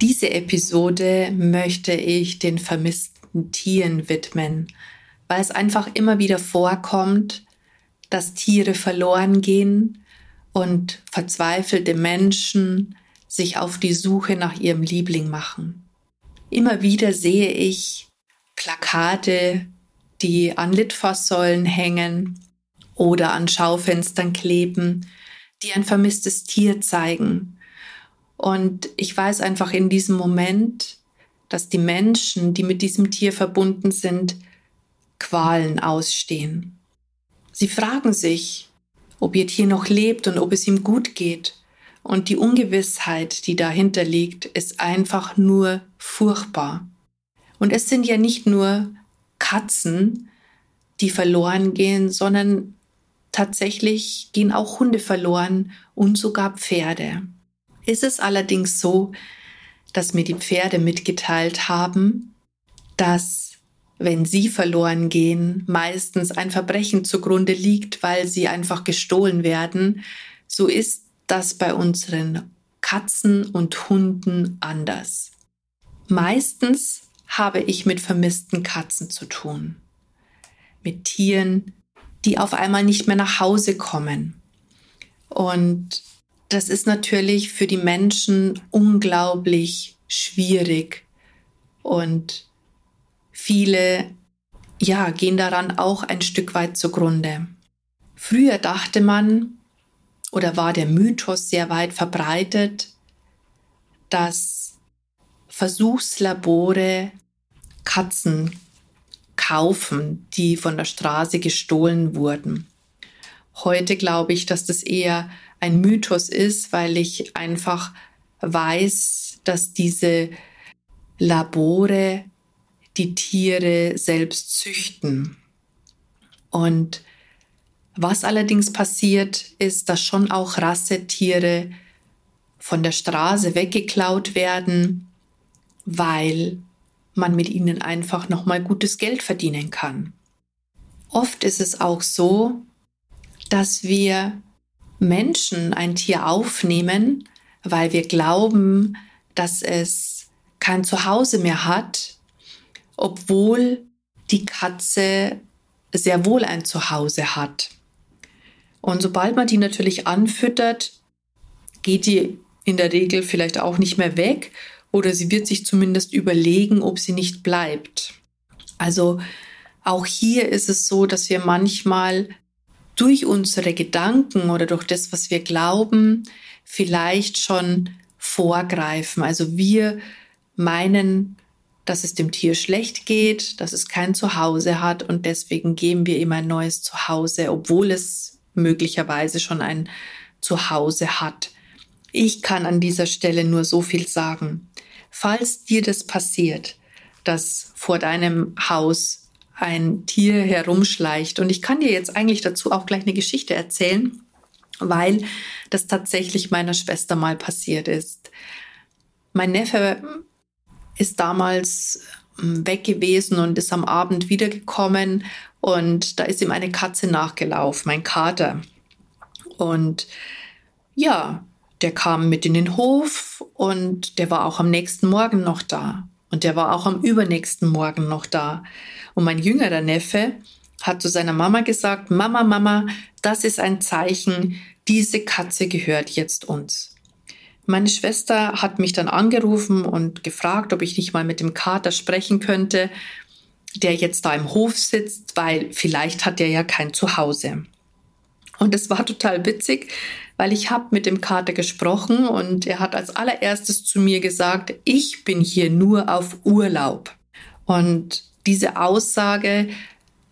Diese Episode möchte ich den vermissten Tieren widmen, weil es einfach immer wieder vorkommt, dass Tiere verloren gehen und verzweifelte Menschen sich auf die Suche nach ihrem Liebling machen. Immer wieder sehe ich Plakate, die an Litfaßsäulen hängen oder an Schaufenstern kleben, die ein vermisstes Tier zeigen und ich weiß einfach in diesem Moment, dass die Menschen, die mit diesem Tier verbunden sind, Qualen ausstehen. Sie fragen sich, ob ihr Tier noch lebt und ob es ihm gut geht. Und die Ungewissheit, die dahinter liegt, ist einfach nur furchtbar. Und es sind ja nicht nur Katzen, die verloren gehen, sondern tatsächlich gehen auch Hunde verloren und sogar Pferde ist es allerdings so, dass mir die Pferde mitgeteilt haben, dass wenn sie verloren gehen, meistens ein Verbrechen zugrunde liegt, weil sie einfach gestohlen werden. So ist das bei unseren Katzen und Hunden anders. Meistens habe ich mit vermissten Katzen zu tun. Mit Tieren, die auf einmal nicht mehr nach Hause kommen. Und das ist natürlich für die Menschen unglaublich schwierig und viele ja, gehen daran auch ein Stück weit zugrunde. Früher dachte man oder war der Mythos sehr weit verbreitet, dass Versuchslabore Katzen kaufen, die von der Straße gestohlen wurden. Heute glaube ich, dass das eher ein Mythos ist, weil ich einfach weiß, dass diese Labore die Tiere selbst züchten. Und was allerdings passiert, ist, dass schon auch Rassetiere von der Straße weggeklaut werden, weil man mit ihnen einfach nochmal gutes Geld verdienen kann. Oft ist es auch so, dass wir Menschen ein Tier aufnehmen, weil wir glauben, dass es kein Zuhause mehr hat, obwohl die Katze sehr wohl ein Zuhause hat. Und sobald man die natürlich anfüttert, geht die in der Regel vielleicht auch nicht mehr weg oder sie wird sich zumindest überlegen, ob sie nicht bleibt. Also auch hier ist es so, dass wir manchmal durch unsere Gedanken oder durch das, was wir glauben, vielleicht schon vorgreifen. Also wir meinen, dass es dem Tier schlecht geht, dass es kein Zuhause hat und deswegen geben wir ihm ein neues Zuhause, obwohl es möglicherweise schon ein Zuhause hat. Ich kann an dieser Stelle nur so viel sagen. Falls dir das passiert, dass vor deinem Haus ein Tier herumschleicht. Und ich kann dir jetzt eigentlich dazu auch gleich eine Geschichte erzählen, weil das tatsächlich meiner Schwester mal passiert ist. Mein Neffe ist damals ähm, weg gewesen und ist am Abend wiedergekommen und da ist ihm eine Katze nachgelaufen, mein Kater. Und ja, der kam mit in den Hof und der war auch am nächsten Morgen noch da. Und der war auch am übernächsten Morgen noch da. Und mein jüngerer Neffe hat zu seiner Mama gesagt, Mama, Mama, das ist ein Zeichen, diese Katze gehört jetzt uns. Meine Schwester hat mich dann angerufen und gefragt, ob ich nicht mal mit dem Kater sprechen könnte, der jetzt da im Hof sitzt, weil vielleicht hat er ja kein Zuhause. Und es war total witzig, weil ich habe mit dem Kater gesprochen und er hat als allererstes zu mir gesagt, ich bin hier nur auf Urlaub. Und diese Aussage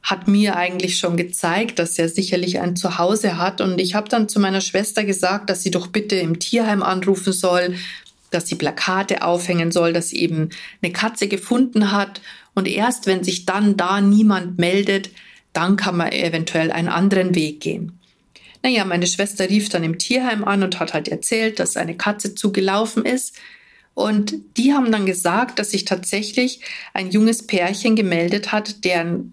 hat mir eigentlich schon gezeigt, dass er sicherlich ein Zuhause hat. Und ich habe dann zu meiner Schwester gesagt, dass sie doch bitte im Tierheim anrufen soll, dass sie Plakate aufhängen soll, dass sie eben eine Katze gefunden hat. Und erst wenn sich dann da niemand meldet, dann kann man eventuell einen anderen Weg gehen. Naja, meine Schwester rief dann im Tierheim an und hat halt erzählt, dass eine Katze zugelaufen ist. Und die haben dann gesagt, dass sich tatsächlich ein junges Pärchen gemeldet hat, deren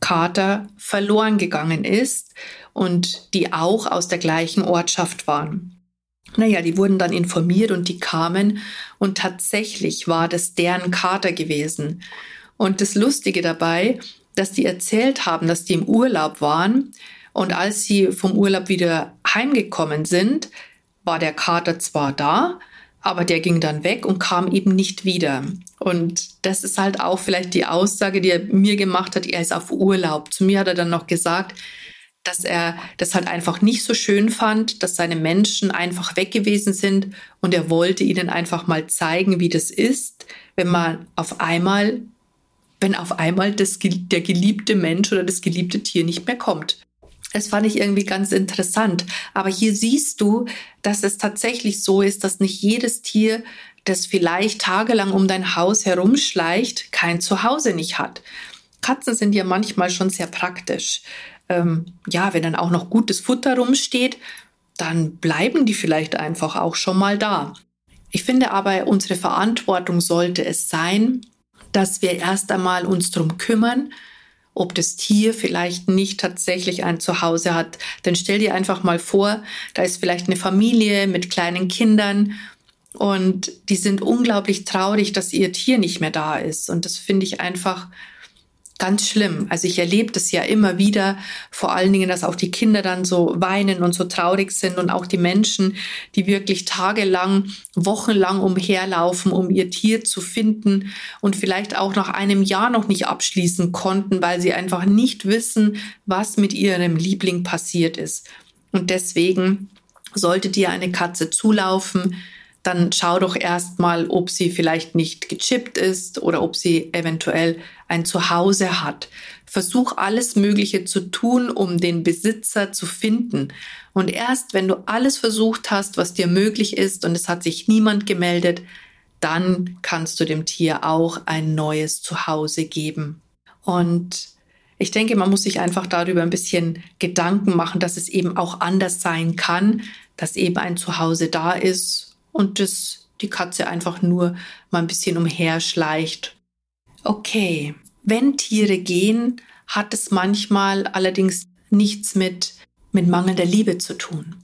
Kater verloren gegangen ist und die auch aus der gleichen Ortschaft waren. Naja, die wurden dann informiert und die kamen und tatsächlich war das deren Kater gewesen. Und das Lustige dabei, dass die erzählt haben, dass die im Urlaub waren und als sie vom Urlaub wieder heimgekommen sind, war der Kater zwar da, aber der ging dann weg und kam eben nicht wieder. Und das ist halt auch vielleicht die Aussage, die er mir gemacht hat, er ist auf Urlaub. Zu mir hat er dann noch gesagt, dass er das halt einfach nicht so schön fand, dass seine Menschen einfach weg gewesen sind und er wollte ihnen einfach mal zeigen, wie das ist, wenn man auf einmal, wenn auf einmal das, der geliebte Mensch oder das geliebte Tier nicht mehr kommt. Das fand ich irgendwie ganz interessant. Aber hier siehst du, dass es tatsächlich so ist, dass nicht jedes Tier, das vielleicht tagelang um dein Haus herumschleicht, kein Zuhause nicht hat. Katzen sind ja manchmal schon sehr praktisch ähm, ja, wenn dann auch noch gutes Futter rumsteht, dann bleiben die vielleicht einfach auch schon mal da. Ich finde aber, unsere Verantwortung sollte es sein, dass wir erst einmal uns darum kümmern, ob das Tier vielleicht nicht tatsächlich ein Zuhause hat. Denn stell dir einfach mal vor, da ist vielleicht eine Familie mit kleinen Kindern und die sind unglaublich traurig, dass ihr Tier nicht mehr da ist. Und das finde ich einfach ganz schlimm. Also ich erlebe das ja immer wieder, vor allen Dingen, dass auch die Kinder dann so weinen und so traurig sind und auch die Menschen, die wirklich tagelang, wochenlang umherlaufen, um ihr Tier zu finden und vielleicht auch nach einem Jahr noch nicht abschließen konnten, weil sie einfach nicht wissen, was mit ihrem Liebling passiert ist. Und deswegen sollte dir eine Katze zulaufen, dann schau doch erstmal, ob sie vielleicht nicht gechippt ist oder ob sie eventuell ein Zuhause hat. Versuch alles Mögliche zu tun, um den Besitzer zu finden. Und erst wenn du alles versucht hast, was dir möglich ist und es hat sich niemand gemeldet, dann kannst du dem Tier auch ein neues Zuhause geben. Und ich denke, man muss sich einfach darüber ein bisschen Gedanken machen, dass es eben auch anders sein kann, dass eben ein Zuhause da ist und dass die Katze einfach nur mal ein bisschen umherschleicht. Okay, wenn Tiere gehen, hat es manchmal allerdings nichts mit, mit mangelnder Liebe zu tun,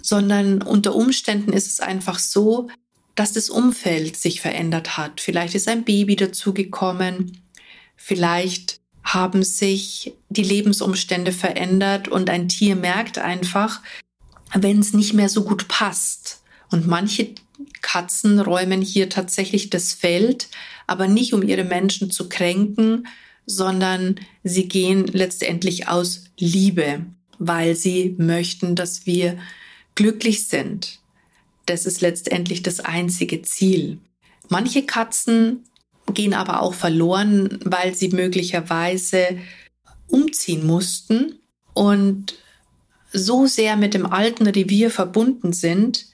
sondern unter Umständen ist es einfach so, dass das Umfeld sich verändert hat. Vielleicht ist ein Baby dazugekommen, vielleicht haben sich die Lebensumstände verändert und ein Tier merkt einfach, wenn es nicht mehr so gut passt, und manche Katzen räumen hier tatsächlich das Feld, aber nicht um ihre Menschen zu kränken, sondern sie gehen letztendlich aus Liebe, weil sie möchten, dass wir glücklich sind. Das ist letztendlich das einzige Ziel. Manche Katzen gehen aber auch verloren, weil sie möglicherweise umziehen mussten und so sehr mit dem alten Revier verbunden sind,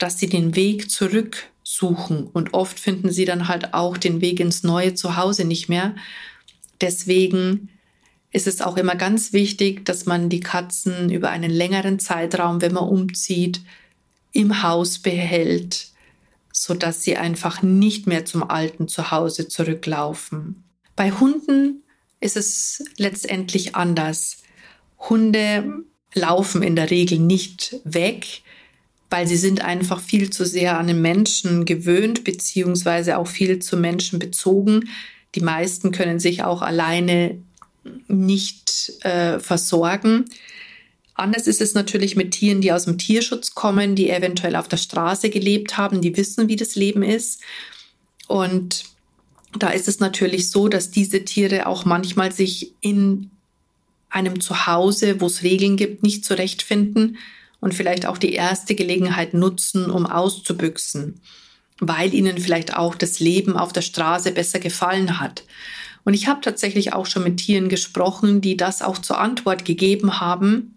dass sie den Weg zurück suchen und oft finden sie dann halt auch den Weg ins neue Zuhause nicht mehr. Deswegen ist es auch immer ganz wichtig, dass man die Katzen über einen längeren Zeitraum, wenn man umzieht, im Haus behält, so dass sie einfach nicht mehr zum alten Zuhause zurücklaufen. Bei Hunden ist es letztendlich anders. Hunde laufen in der Regel nicht weg, weil sie sind einfach viel zu sehr an den Menschen gewöhnt, beziehungsweise auch viel zu Menschen bezogen. Die meisten können sich auch alleine nicht äh, versorgen. Anders ist es natürlich mit Tieren, die aus dem Tierschutz kommen, die eventuell auf der Straße gelebt haben, die wissen, wie das Leben ist. Und da ist es natürlich so, dass diese Tiere auch manchmal sich in einem Zuhause, wo es Regeln gibt, nicht zurechtfinden und vielleicht auch die erste Gelegenheit nutzen, um auszubüchsen, weil ihnen vielleicht auch das Leben auf der Straße besser gefallen hat. Und ich habe tatsächlich auch schon mit Tieren gesprochen, die das auch zur Antwort gegeben haben.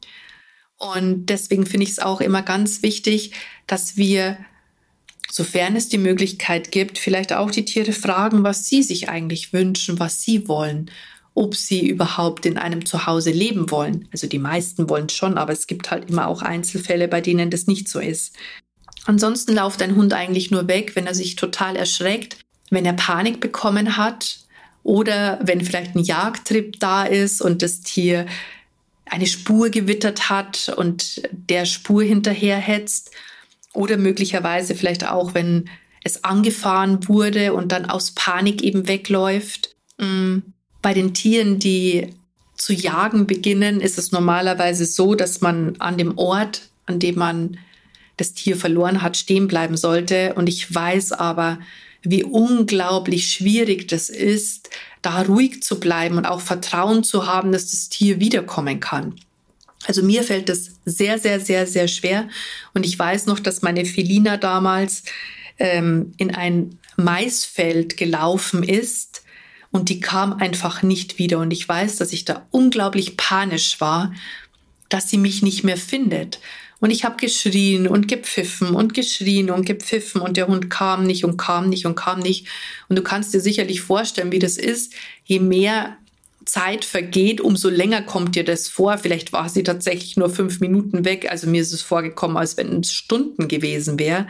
Und deswegen finde ich es auch immer ganz wichtig, dass wir sofern es die Möglichkeit gibt, vielleicht auch die Tiere fragen, was sie sich eigentlich wünschen, was sie wollen, ob sie überhaupt in einem Zuhause leben wollen. Also die meisten wollen schon, aber es gibt halt immer auch Einzelfälle, bei denen das nicht so ist. Ansonsten lauft ein Hund eigentlich nur weg, wenn er sich total erschreckt, wenn er Panik bekommen hat oder wenn vielleicht ein Jagdtrip da ist und das Tier eine Spur gewittert hat und der Spur hinterherhetzt oder möglicherweise vielleicht auch, wenn es angefahren wurde und dann aus Panik eben wegläuft. Bei den Tieren, die zu jagen beginnen, ist es normalerweise so, dass man an dem Ort, an dem man das Tier verloren hat, stehen bleiben sollte. Und ich weiß aber, wie unglaublich schwierig das ist, da ruhig zu bleiben und auch Vertrauen zu haben, dass das Tier wiederkommen kann. Also mir fällt das sehr, sehr, sehr, sehr schwer. Und ich weiß noch, dass meine Felina damals ähm, in ein Maisfeld gelaufen ist und die kam einfach nicht wieder. Und ich weiß, dass ich da unglaublich panisch war, dass sie mich nicht mehr findet. Und ich habe geschrien und gepfiffen und geschrien und gepfiffen und der Hund kam nicht und kam nicht und kam nicht. Und du kannst dir sicherlich vorstellen, wie das ist, je mehr Zeit vergeht, umso länger kommt dir das vor. Vielleicht war sie tatsächlich nur fünf Minuten weg. Also mir ist es vorgekommen, als wenn es Stunden gewesen wäre.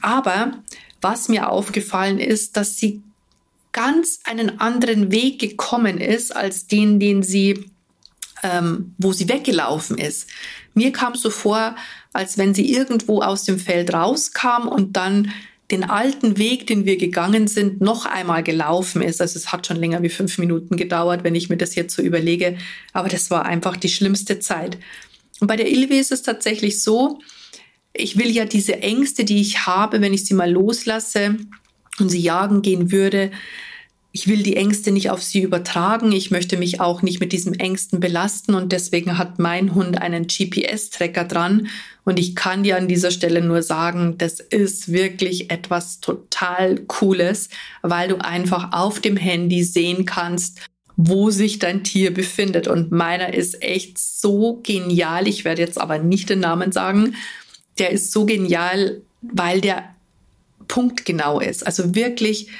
Aber was mir aufgefallen ist, dass sie ganz einen anderen Weg gekommen ist als den, den sie, ähm, wo sie weggelaufen ist. Mir kam so vor, als wenn sie irgendwo aus dem Feld rauskam und dann den alten Weg, den wir gegangen sind, noch einmal gelaufen ist. Also es hat schon länger wie fünf Minuten gedauert, wenn ich mir das jetzt so überlege. Aber das war einfach die schlimmste Zeit. Und bei der Ilve ist es tatsächlich so, ich will ja diese Ängste, die ich habe, wenn ich sie mal loslasse und sie jagen gehen würde, ich will die Ängste nicht auf sie übertragen. Ich möchte mich auch nicht mit diesen Ängsten belasten und deswegen hat mein Hund einen GPS-Tracker dran. Und ich kann dir an dieser Stelle nur sagen, das ist wirklich etwas total Cooles, weil du einfach auf dem Handy sehen kannst, wo sich dein Tier befindet. Und meiner ist echt so genial. Ich werde jetzt aber nicht den Namen sagen. Der ist so genial, weil der punktgenau ist. Also wirklich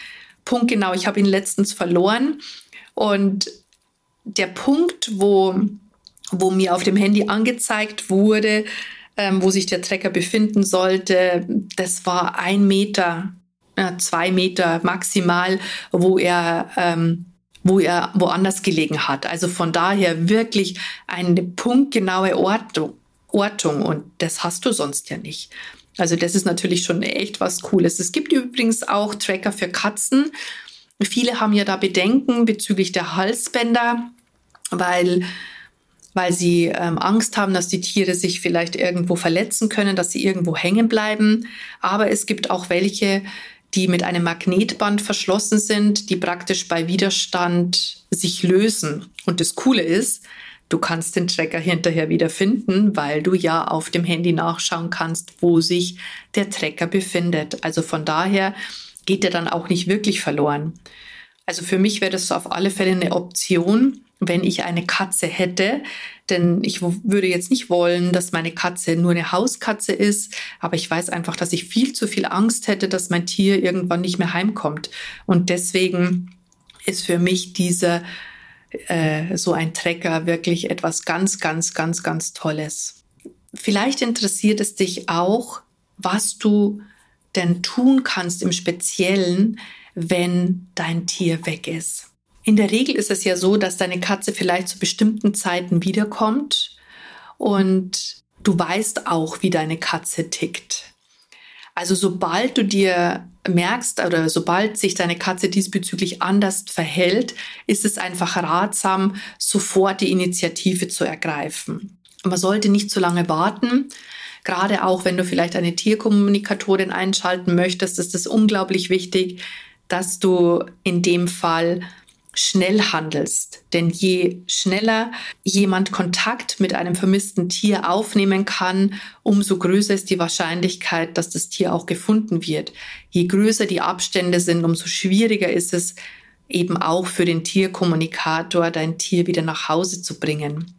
punktgenau. Ich habe ihn letztens verloren und der Punkt, wo, wo mir auf dem Handy angezeigt wurde, ähm, wo sich der Trecker befinden sollte, das war ein Meter, äh, zwei Meter maximal, wo er ähm, wo er woanders gelegen hat. Also von daher wirklich eine punktgenaue Ortung, Ortung und das hast du sonst ja nicht. Also das ist natürlich schon echt was Cooles. Es gibt übrigens auch Tracker für Katzen. Viele haben ja da Bedenken bezüglich der Halsbänder, weil weil sie ähm, Angst haben, dass die Tiere sich vielleicht irgendwo verletzen können, dass sie irgendwo hängen bleiben. Aber es gibt auch welche, die mit einem Magnetband verschlossen sind, die praktisch bei Widerstand sich lösen. Und das Coole ist, Du kannst den Tracker hinterher wieder finden, weil du ja auf dem Handy nachschauen kannst, wo sich der Tracker befindet. Also von daher geht er dann auch nicht wirklich verloren. Also für mich wäre das auf alle Fälle eine Option, wenn ich eine Katze hätte. Denn ich würde jetzt nicht wollen, dass meine Katze nur eine Hauskatze ist. Aber ich weiß einfach, dass ich viel zu viel Angst hätte, dass mein Tier irgendwann nicht mehr heimkommt. Und deswegen ist für mich dieser äh, so ein Trecker wirklich etwas ganz, ganz, ganz, ganz Tolles. Vielleicht interessiert es dich auch, was du denn tun kannst im Speziellen, wenn dein Tier weg ist. In der Regel ist es ja so, dass deine Katze vielleicht zu bestimmten Zeiten wiederkommt und du weißt auch, wie deine Katze tickt. Also sobald du dir merkst oder sobald sich deine Katze diesbezüglich anders verhält, ist es einfach ratsam, sofort die Initiative zu ergreifen. Man sollte nicht zu lange warten. Gerade auch wenn du vielleicht eine Tierkommunikatorin einschalten möchtest, ist es unglaublich wichtig, dass du in dem Fall schnell handelst. Denn je schneller jemand Kontakt mit einem vermissten Tier aufnehmen kann, umso größer ist die Wahrscheinlichkeit, dass das Tier auch gefunden wird. Je größer die Abstände sind, umso schwieriger ist es eben auch für den Tierkommunikator, dein Tier wieder nach Hause zu bringen.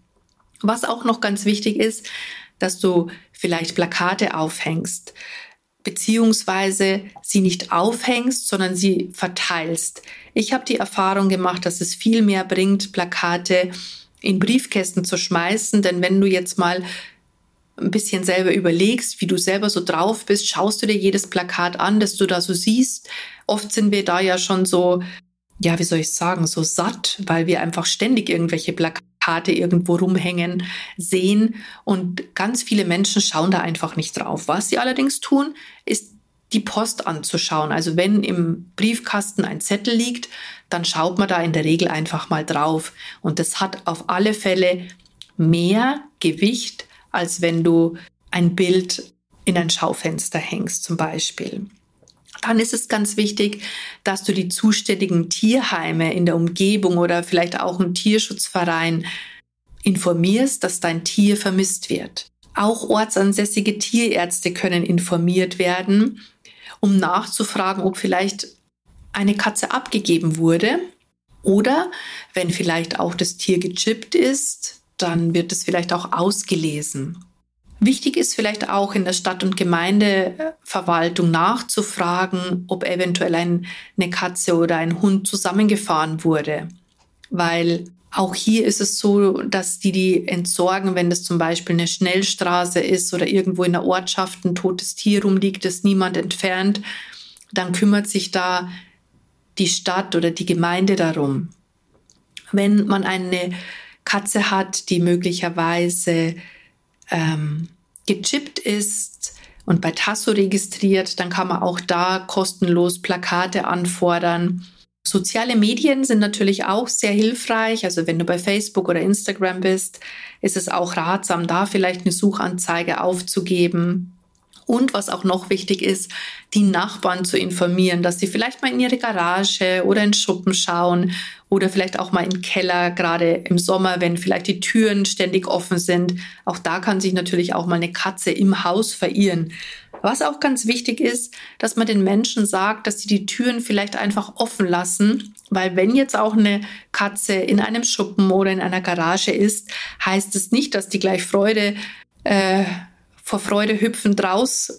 Was auch noch ganz wichtig ist, dass du vielleicht Plakate aufhängst. beziehungsweise sie nicht aufhängst, sondern sie verteilst. Ich habe die Erfahrung gemacht, dass es viel mehr bringt, Plakate in Briefkästen zu schmeißen, denn wenn du jetzt mal ein bisschen selber überlegst, wie du selber so drauf bist, schaust du dir jedes Plakat an, das du da so siehst. Oft sind wir da ja schon so, ja, wie soll ich sagen, so satt, weil wir einfach ständig irgendwelche Plakate irgendwo rumhängen sehen und ganz viele Menschen schauen da einfach nicht drauf. Was sie allerdings tun, ist die Post anzuschauen. Also wenn im Briefkasten ein Zettel liegt, dann schaut man da in der Regel einfach mal drauf. Und das hat auf alle Fälle mehr Gewicht, als wenn du ein Bild in ein Schaufenster hängst zum Beispiel. Dann ist es ganz wichtig, dass du die zuständigen Tierheime in der Umgebung oder vielleicht auch einen Tierschutzverein informierst, dass dein Tier vermisst wird. Auch ortsansässige Tierärzte können informiert werden, um nachzufragen, ob vielleicht eine Katze abgegeben wurde oder wenn vielleicht auch das Tier gechippt ist, dann wird es vielleicht auch ausgelesen. Wichtig ist vielleicht auch in der Stadt- und Gemeindeverwaltung nachzufragen, ob eventuell ein, eine Katze oder ein Hund zusammengefahren wurde. Weil auch hier ist es so, dass die die entsorgen, wenn das zum Beispiel eine Schnellstraße ist oder irgendwo in der Ortschaft ein totes Tier rumliegt, das niemand entfernt, dann kümmert sich da die Stadt oder die Gemeinde darum. Wenn man eine Katze hat, die möglicherweise ähm, gechippt ist und bei Tasso registriert, dann kann man auch da kostenlos Plakate anfordern. Soziale Medien sind natürlich auch sehr hilfreich. Also wenn du bei Facebook oder Instagram bist, ist es auch ratsam, da vielleicht eine Suchanzeige aufzugeben. Und was auch noch wichtig ist, die Nachbarn zu informieren, dass sie vielleicht mal in ihre Garage oder in Schuppen schauen oder vielleicht auch mal den Keller, gerade im Sommer, wenn vielleicht die Türen ständig offen sind. Auch da kann sich natürlich auch mal eine Katze im Haus verirren. Was auch ganz wichtig ist, dass man den Menschen sagt, dass sie die Türen vielleicht einfach offen lassen, weil wenn jetzt auch eine Katze in einem Schuppen oder in einer Garage ist, heißt es nicht, dass die gleich Freude äh, vor Freude hüpfend raus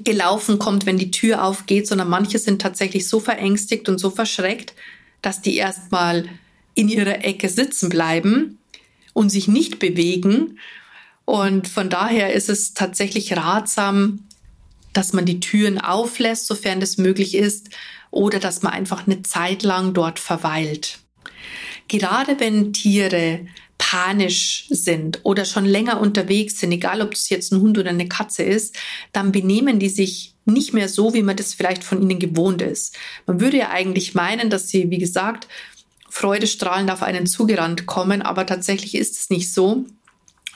gelaufen kommt, wenn die Tür aufgeht, sondern manche sind tatsächlich so verängstigt und so verschreckt, dass die erstmal in ihrer Ecke sitzen bleiben und sich nicht bewegen. Und von daher ist es tatsächlich ratsam, dass man die Türen auflässt, sofern das möglich ist, oder dass man einfach eine Zeit lang dort verweilt. Gerade wenn Tiere panisch sind oder schon länger unterwegs sind, egal ob es jetzt ein Hund oder eine Katze ist, dann benehmen die sich nicht mehr so, wie man das vielleicht von ihnen gewohnt ist. Man würde ja eigentlich meinen, dass sie, wie gesagt, freudestrahlend auf einen zugerannt kommen, aber tatsächlich ist es nicht so,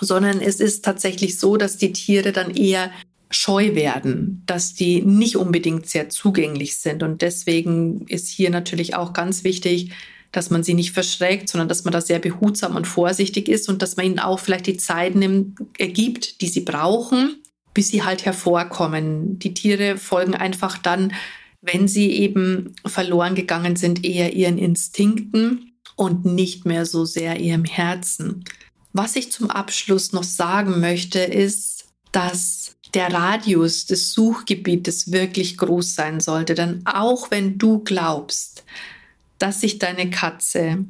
sondern es ist tatsächlich so, dass die Tiere dann eher scheu werden, dass die nicht unbedingt sehr zugänglich sind. Und deswegen ist hier natürlich auch ganz wichtig, dass man sie nicht verschreckt, sondern dass man da sehr behutsam und vorsichtig ist und dass man ihnen auch vielleicht die Zeit nimmt, äh, gibt, die sie brauchen, bis sie halt hervorkommen. Die Tiere folgen einfach dann, wenn sie eben verloren gegangen sind, eher ihren Instinkten und nicht mehr so sehr ihrem Herzen. Was ich zum Abschluss noch sagen möchte, ist, dass der Radius des Suchgebietes wirklich groß sein sollte. Denn auch wenn du glaubst, dass sich deine Katze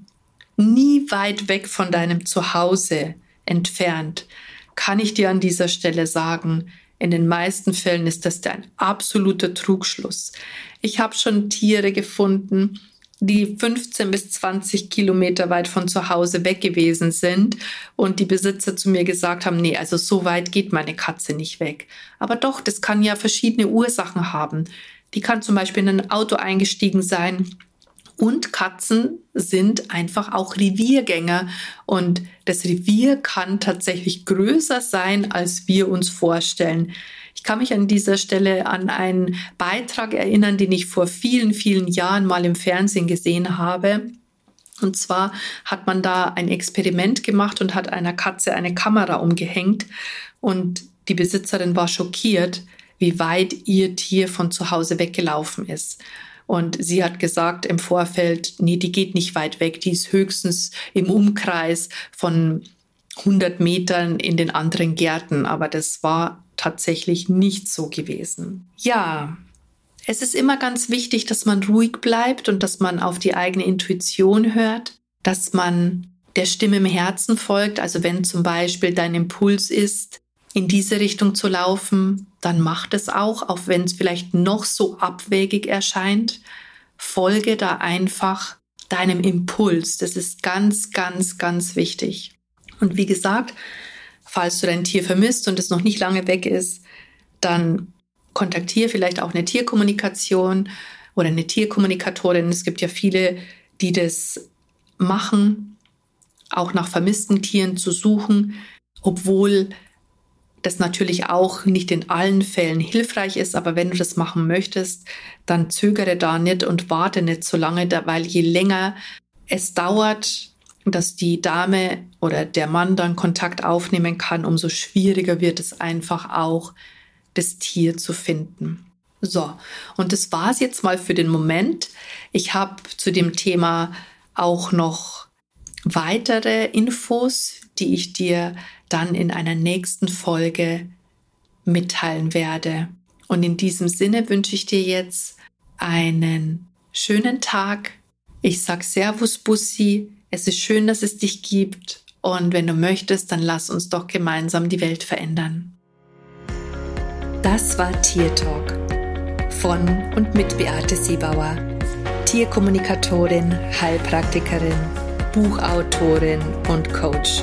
nie weit weg von deinem Zuhause entfernt, kann ich dir an dieser Stelle sagen, in den meisten Fällen ist das ein absoluter Trugschluss. Ich habe schon Tiere gefunden, die 15 bis 20 Kilometer weit von zu Hause weg gewesen sind und die Besitzer zu mir gesagt haben, nee, also so weit geht meine Katze nicht weg. Aber doch, das kann ja verschiedene Ursachen haben. Die kann zum Beispiel in ein Auto eingestiegen sein, und Katzen sind einfach auch Reviergänger. Und das Revier kann tatsächlich größer sein, als wir uns vorstellen. Ich kann mich an dieser Stelle an einen Beitrag erinnern, den ich vor vielen, vielen Jahren mal im Fernsehen gesehen habe. Und zwar hat man da ein Experiment gemacht und hat einer Katze eine Kamera umgehängt. Und die Besitzerin war schockiert, wie weit ihr Tier von zu Hause weggelaufen ist. Und sie hat gesagt im Vorfeld, nee, die geht nicht weit weg, die ist höchstens im Umkreis von 100 Metern in den anderen Gärten. Aber das war tatsächlich nicht so gewesen. Ja, es ist immer ganz wichtig, dass man ruhig bleibt und dass man auf die eigene Intuition hört, dass man der Stimme im Herzen folgt. Also wenn zum Beispiel dein Impuls ist, in diese Richtung zu laufen, dann mach es auch, auch wenn es vielleicht noch so abwegig erscheint. Folge da einfach deinem Impuls. Das ist ganz, ganz, ganz wichtig. Und wie gesagt, falls du dein Tier vermisst und es noch nicht lange weg ist, dann kontaktiere vielleicht auch eine Tierkommunikation oder eine Tierkommunikatorin. Es gibt ja viele, die das machen, auch nach vermissten Tieren zu suchen, obwohl das natürlich auch nicht in allen Fällen hilfreich ist, aber wenn du das machen möchtest, dann zögere da nicht und warte nicht so lange, weil je länger es dauert, dass die Dame oder der Mann dann Kontakt aufnehmen kann, umso schwieriger wird es einfach auch, das Tier zu finden. So, und das war's jetzt mal für den Moment. Ich habe zu dem Thema auch noch weitere Infos, die ich dir dann in einer nächsten Folge mitteilen werde. Und in diesem Sinne wünsche ich dir jetzt einen schönen Tag. Ich sag Servus Bussi. Es ist schön, dass es dich gibt. Und wenn du möchtest, dann lass uns doch gemeinsam die Welt verändern. Das war Tier Talk von und mit Beate Siebauer, Tierkommunikatorin, Heilpraktikerin, Buchautorin und Coach.